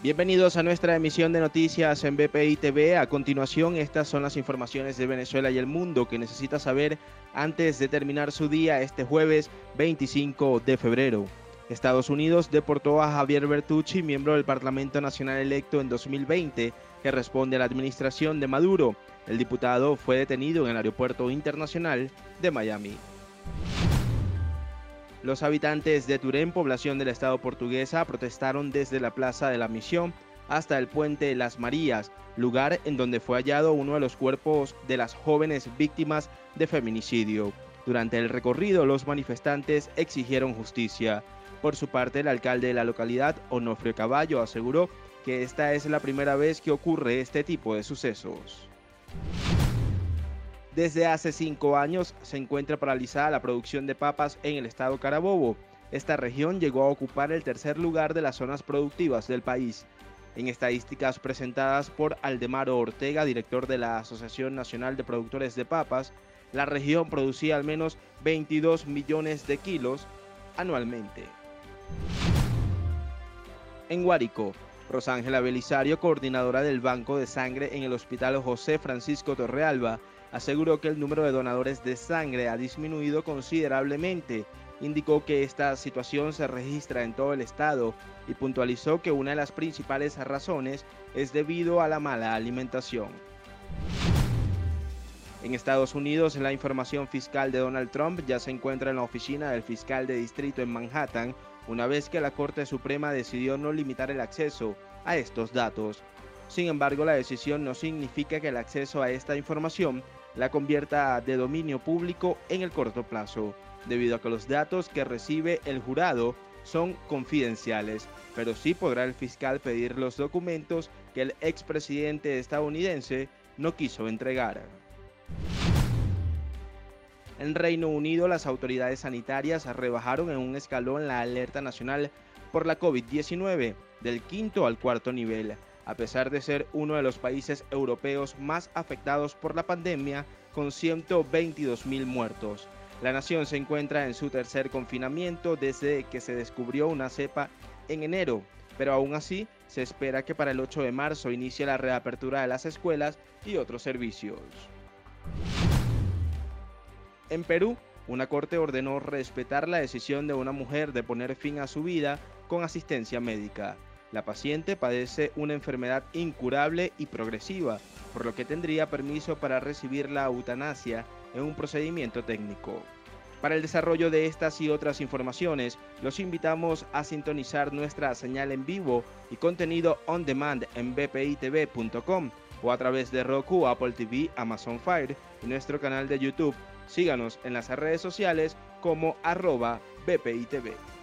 Bienvenidos a nuestra emisión de noticias en BPI TV. A continuación, estas son las informaciones de Venezuela y el mundo que necesita saber antes de terminar su día este jueves 25 de febrero. Estados Unidos deportó a Javier Bertucci, miembro del Parlamento Nacional electo en 2020, que responde a la administración de Maduro. El diputado fue detenido en el Aeropuerto Internacional de Miami. Los habitantes de Turén, población del estado portuguesa, protestaron desde la Plaza de la Misión hasta el puente Las Marías, lugar en donde fue hallado uno de los cuerpos de las jóvenes víctimas de feminicidio. Durante el recorrido, los manifestantes exigieron justicia. Por su parte, el alcalde de la localidad, Onofrio Caballo, aseguró que esta es la primera vez que ocurre este tipo de sucesos. Desde hace cinco años se encuentra paralizada la producción de papas en el estado Carabobo. Esta región llegó a ocupar el tercer lugar de las zonas productivas del país. En estadísticas presentadas por Aldemaro Ortega, director de la Asociación Nacional de Productores de Papas, la región producía al menos 22 millones de kilos anualmente. En Guárico, Rosángela Belisario, coordinadora del Banco de Sangre en el Hospital José Francisco Torrealba, aseguró que el número de donadores de sangre ha disminuido considerablemente. Indicó que esta situación se registra en todo el estado y puntualizó que una de las principales razones es debido a la mala alimentación. En Estados Unidos, la información fiscal de Donald Trump ya se encuentra en la oficina del fiscal de distrito en Manhattan, una vez que la Corte Suprema decidió no limitar el acceso a estos datos. Sin embargo, la decisión no significa que el acceso a esta información la convierta de dominio público en el corto plazo, debido a que los datos que recibe el jurado son confidenciales, pero sí podrá el fiscal pedir los documentos que el expresidente estadounidense no quiso entregar. En Reino Unido, las autoridades sanitarias rebajaron en un escalón la alerta nacional por la COVID-19 del quinto al cuarto nivel a pesar de ser uno de los países europeos más afectados por la pandemia, con 122 mil muertos. La nación se encuentra en su tercer confinamiento desde que se descubrió una cepa en enero, pero aún así se espera que para el 8 de marzo inicie la reapertura de las escuelas y otros servicios. En Perú, una corte ordenó respetar la decisión de una mujer de poner fin a su vida con asistencia médica. La paciente padece una enfermedad incurable y progresiva, por lo que tendría permiso para recibir la eutanasia en un procedimiento técnico. Para el desarrollo de estas y otras informaciones, los invitamos a sintonizar nuestra señal en vivo y contenido on demand en bpitv.com o a través de Roku, Apple TV, Amazon Fire y nuestro canal de YouTube. Síganos en las redes sociales como arroba bpitv.